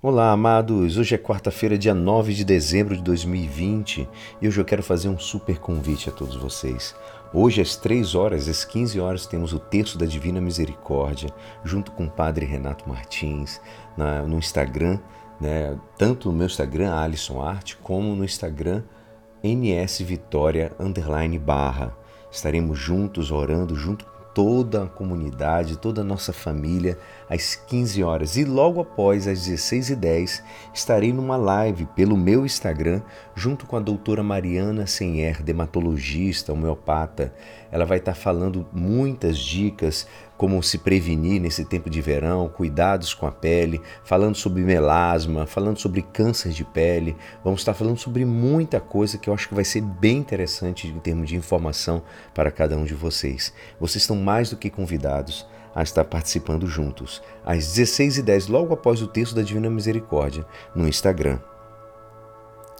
Olá, amados! Hoje é quarta-feira, dia 9 de dezembro de 2020 e hoje eu quero fazer um super convite a todos vocês. Hoje, às 3 horas, às 15 horas, temos o Terço da Divina Misericórdia, junto com o Padre Renato Martins, na, no Instagram, né, tanto no meu Instagram, Alisson Arte, como no Instagram, NS Vitória Underline Barra. Estaremos juntos orando junto toda a comunidade, toda a nossa família, às 15 horas. E logo após, às 16h10, estarei numa live pelo meu Instagram, junto com a doutora Mariana Senher, dermatologista, homeopata. Ela vai estar falando muitas dicas como se prevenir nesse tempo de verão, cuidados com a pele, falando sobre melasma, falando sobre câncer de pele. Vamos estar falando sobre muita coisa que eu acho que vai ser bem interessante em termos de informação para cada um de vocês. Vocês estão mais do que convidados a estar participando juntos, às 16h10, logo após o texto da Divina Misericórdia, no Instagram.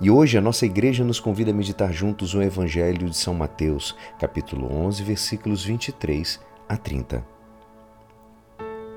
E hoje a nossa igreja nos convida a meditar juntos o Evangelho de São Mateus, capítulo 11, versículos 23 a 30.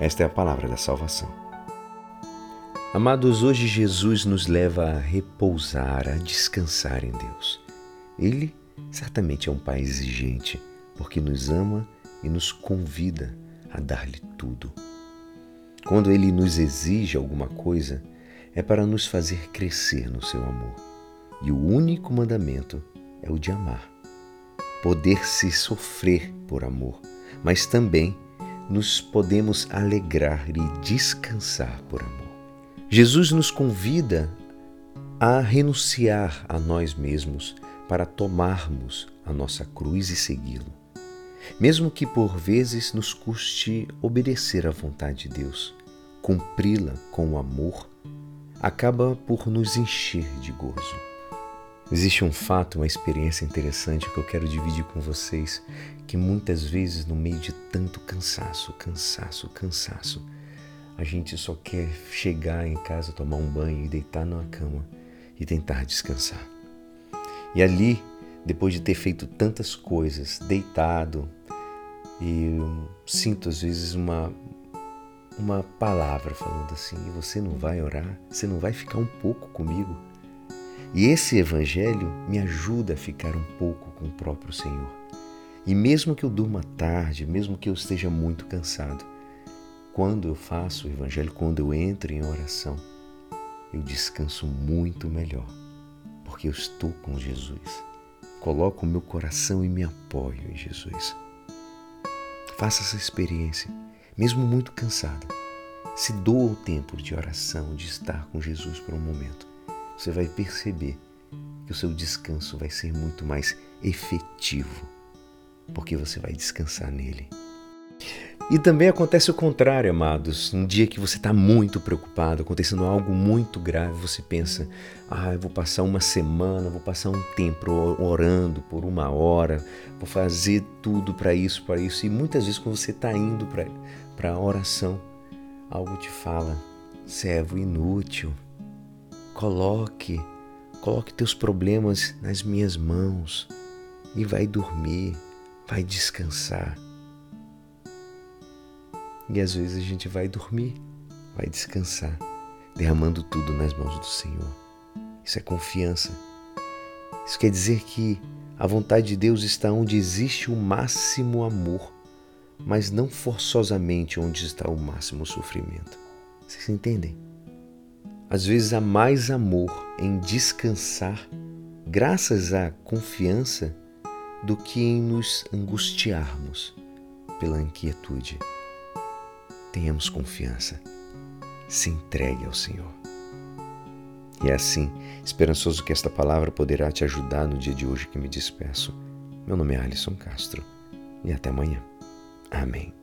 Esta é a palavra da salvação. Amados, hoje Jesus nos leva a repousar, a descansar em Deus. Ele certamente é um Pai exigente, porque nos ama e nos convida a dar-lhe tudo. Quando Ele nos exige alguma coisa, é para nos fazer crescer no seu amor. E o único mandamento é o de amar. Poder-se sofrer por amor, mas também nos podemos alegrar e descansar por amor. Jesus nos convida a renunciar a nós mesmos para tomarmos a nossa cruz e segui-lo. Mesmo que por vezes nos custe obedecer à vontade de Deus, cumpri-la com o amor, acaba por nos encher de gozo. Existe um fato, uma experiência interessante que eu quero dividir com vocês, que muitas vezes no meio de tanto cansaço, cansaço, cansaço, a gente só quer chegar em casa, tomar um banho e deitar numa cama e tentar descansar. E ali, depois de ter feito tantas coisas, deitado, e sinto às vezes uma uma palavra falando assim: "Você não vai orar? Você não vai ficar um pouco comigo?" E esse evangelho me ajuda a ficar um pouco com o próprio Senhor. E mesmo que eu durma tarde, mesmo que eu esteja muito cansado, quando eu faço o evangelho, quando eu entro em oração, eu descanso muito melhor, porque eu estou com Jesus. Coloco o meu coração e me apoio em Jesus. Faça essa experiência, mesmo muito cansado. Se doa o tempo de oração, de estar com Jesus por um momento você vai perceber que o seu descanso vai ser muito mais efetivo, porque você vai descansar nele. E também acontece o contrário, amados. Um dia que você está muito preocupado, acontecendo algo muito grave, você pensa: ah, eu vou passar uma semana, vou passar um tempo orando por uma hora, vou fazer tudo para isso, para isso. E muitas vezes, quando você está indo para a oração, algo te fala: servo inútil, Coloque, coloque teus problemas nas minhas mãos e vai dormir, vai descansar. E às vezes a gente vai dormir, vai descansar, derramando tudo nas mãos do Senhor. Isso é confiança. Isso quer dizer que a vontade de Deus está onde existe o máximo amor, mas não forçosamente onde está o máximo sofrimento. Vocês entendem? Às vezes há mais amor em descansar, graças à confiança, do que em nos angustiarmos pela inquietude. Tenhamos confiança, se entregue ao Senhor. E é assim, esperançoso que esta palavra poderá te ajudar no dia de hoje que me despeço. Meu nome é Alisson Castro e até amanhã. Amém.